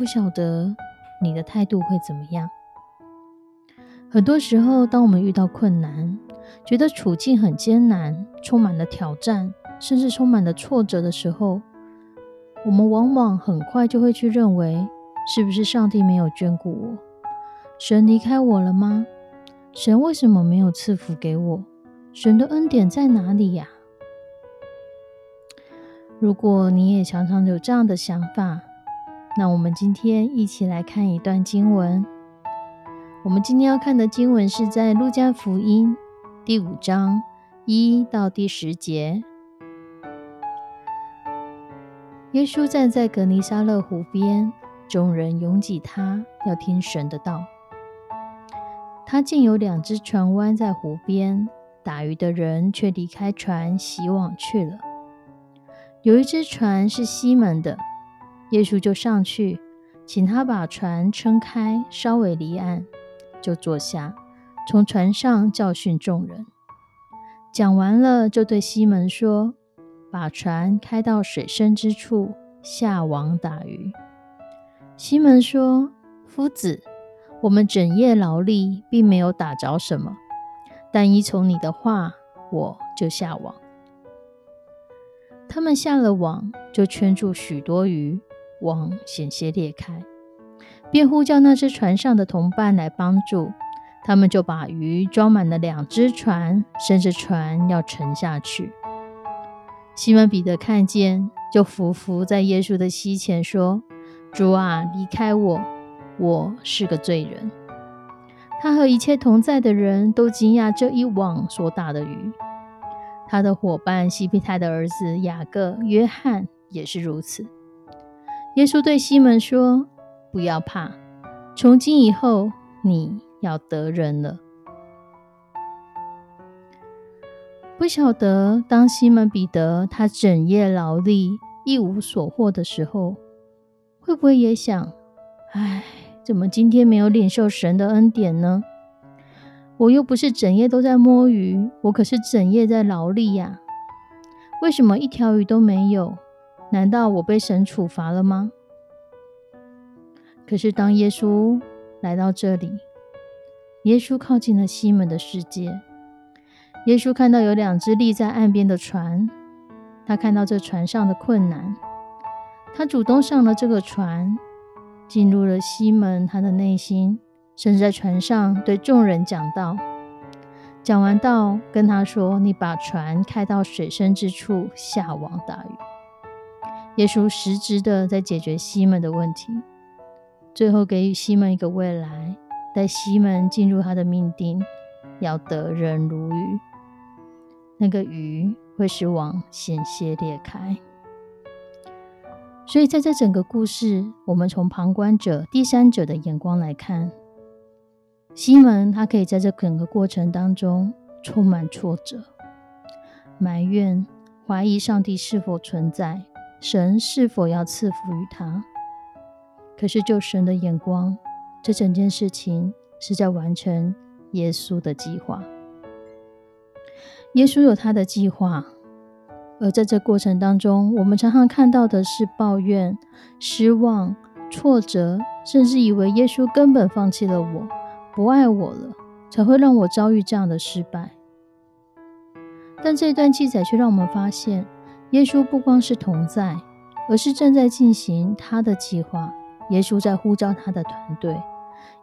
不晓得你的态度会怎么样？很多时候，当我们遇到困难，觉得处境很艰难，充满了挑战，甚至充满了挫折的时候，我们往往很快就会去认为：是不是上帝没有眷顾我？神离开我了吗？神为什么没有赐福给我？神的恩典在哪里呀？如果你也常常有这样的想法，那我们今天一起来看一段经文。我们今天要看的经文是在路加福音第五章一到第十节。耶稣站在格尼沙勒湖边，众人拥挤他，要听神的道。他见有两只船弯在湖边，打鱼的人却离开船，洗网去了。有一只船是西门的。耶稣就上去，请他把船撑开，稍微离岸，就坐下，从船上教训众人。讲完了，就对西门说：“把船开到水深之处，下网打鱼。”西门说：“夫子，我们整夜劳力，并没有打着什么，但依从你的话，我就下网。”他们下了网，就圈住许多鱼。网险些裂开，便呼叫那只船上的同伴来帮助。他们就把鱼装满了两只船，甚至船要沉下去。西门彼得看见，就伏伏在耶稣的膝前说：“主啊，离开我，我是个罪人。”他和一切同在的人都惊讶这一网所打的鱼。他的伙伴西庇太的儿子雅各、约翰也是如此。耶稣对西门说：“不要怕，从今以后你要得人了。”不晓得当西门彼得他整夜劳力一无所获的时候，会不会也想：“唉，怎么今天没有领受神的恩典呢？我又不是整夜都在摸鱼，我可是整夜在劳力呀！为什么一条鱼都没有？”难道我被神处罚了吗？可是当耶稣来到这里，耶稣靠近了西门的世界。耶稣看到有两只立在岸边的船，他看到这船上的困难，他主动上了这个船，进入了西门他的内心，甚至在船上对众人讲道。讲完道，跟他说：“你把船开到水深之处，下网打鱼。”耶稣实质的在解决西门的问题，最后给予西门一个未来，带西门进入他的命定，要得人如鱼。那个鱼会使网险些裂开。所以在这整个故事，我们从旁观者、第三者的眼光来看，西门他可以在这整个过程当中充满挫折、埋怨、怀疑上帝是否存在。神是否要赐福于他？可是就神的眼光，这整件事情是在完成耶稣的计划。耶稣有他的计划，而在这过程当中，我们常常看到的是抱怨、失望、挫折，甚至以为耶稣根本放弃了我，不爱我了，才会让我遭遇这样的失败。但这段记载却让我们发现。耶稣不光是同在，而是正在进行他的计划。耶稣在呼召他的团队，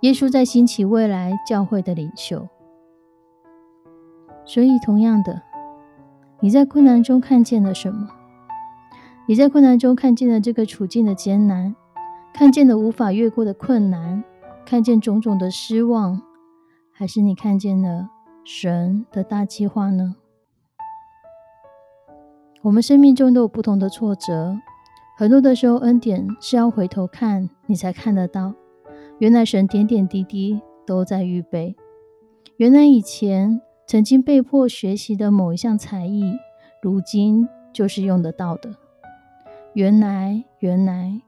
耶稣在兴起未来教会的领袖，所以，同样的，你在困难中看见了什么？你在困难中看见了这个处境的艰难，看见了无法越过的困难，看见种种的失望，还是你看见了神的大计划呢？我们生命中都有不同的挫折，很多的时候，恩典是要回头看你才看得到。原来神点点滴滴都在预备。原来以前曾经被迫学习的某一项才艺，如今就是用得到的。原来，原来，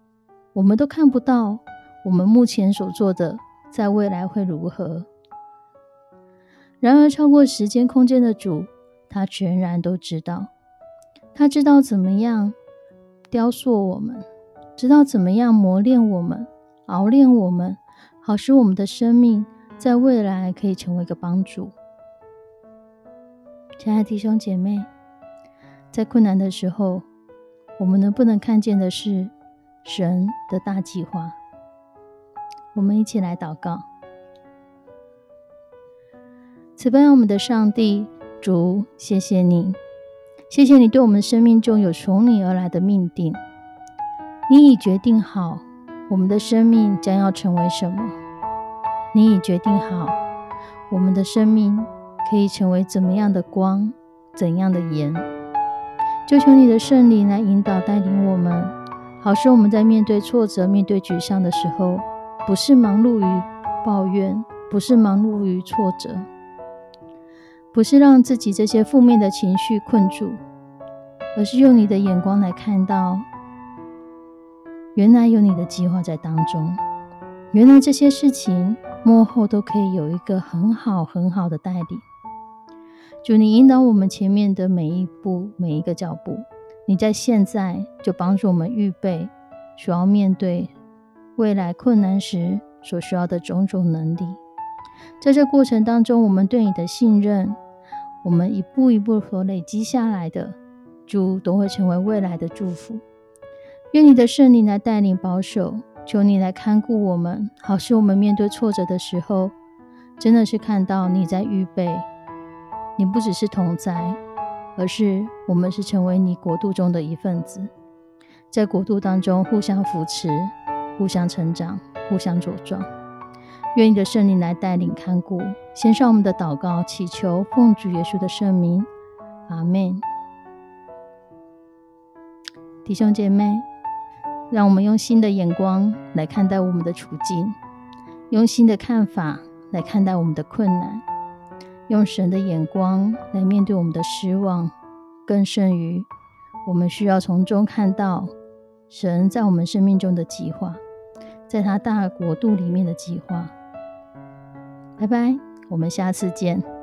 我们都看不到我们目前所做的，在未来会如何。然而，超过时间空间的主，他全然都知道。他知道怎么样雕塑我们，知道怎么样磨练我们，熬练我们，好使我们的生命在未来可以成为一个帮助。亲爱的弟兄姐妹，在困难的时候。我们能不能看见的是神的大计划？我们一起来祷告。慈悲我们的上帝主，谢谢你，谢谢你对我们生命中有从你而来的命定。你已决定好我们的生命将要成为什么，你已决定好我们的生命可以成为怎么样的光，怎样的盐。就求你的圣灵来引导带领我们，好使我们在面对挫折、面对沮丧的时候，不是忙碌于抱怨，不是忙碌于挫折，不是让自己这些负面的情绪困住，而是用你的眼光来看到，原来有你的计划在当中，原来这些事情幕后都可以有一个很好很好的带领。主，你引导我们前面的每一步、每一个脚步，你在现在就帮助我们预备，所要面对未来困难时所需要的种种能力。在这过程当中，我们对你的信任，我们一步一步所累积下来的，主都会成为未来的祝福。愿你的圣灵来带领保守，求你来看顾我们，好使我们面对挫折的时候，真的是看到你在预备。你不只是同在，而是我们是成为你国度中的一份子，在国度当中互相扶持、互相成长、互相茁壮。愿你的圣灵来带领看顾，献上我们的祷告，祈求奉主耶稣的圣名，阿门。弟兄姐妹，让我们用新的眼光来看待我们的处境，用新的看法来看待我们的困难。用神的眼光来面对我们的失望，更甚于我们需要从中看到神在我们生命中的计划，在他大国度里面的计划。拜拜，我们下次见。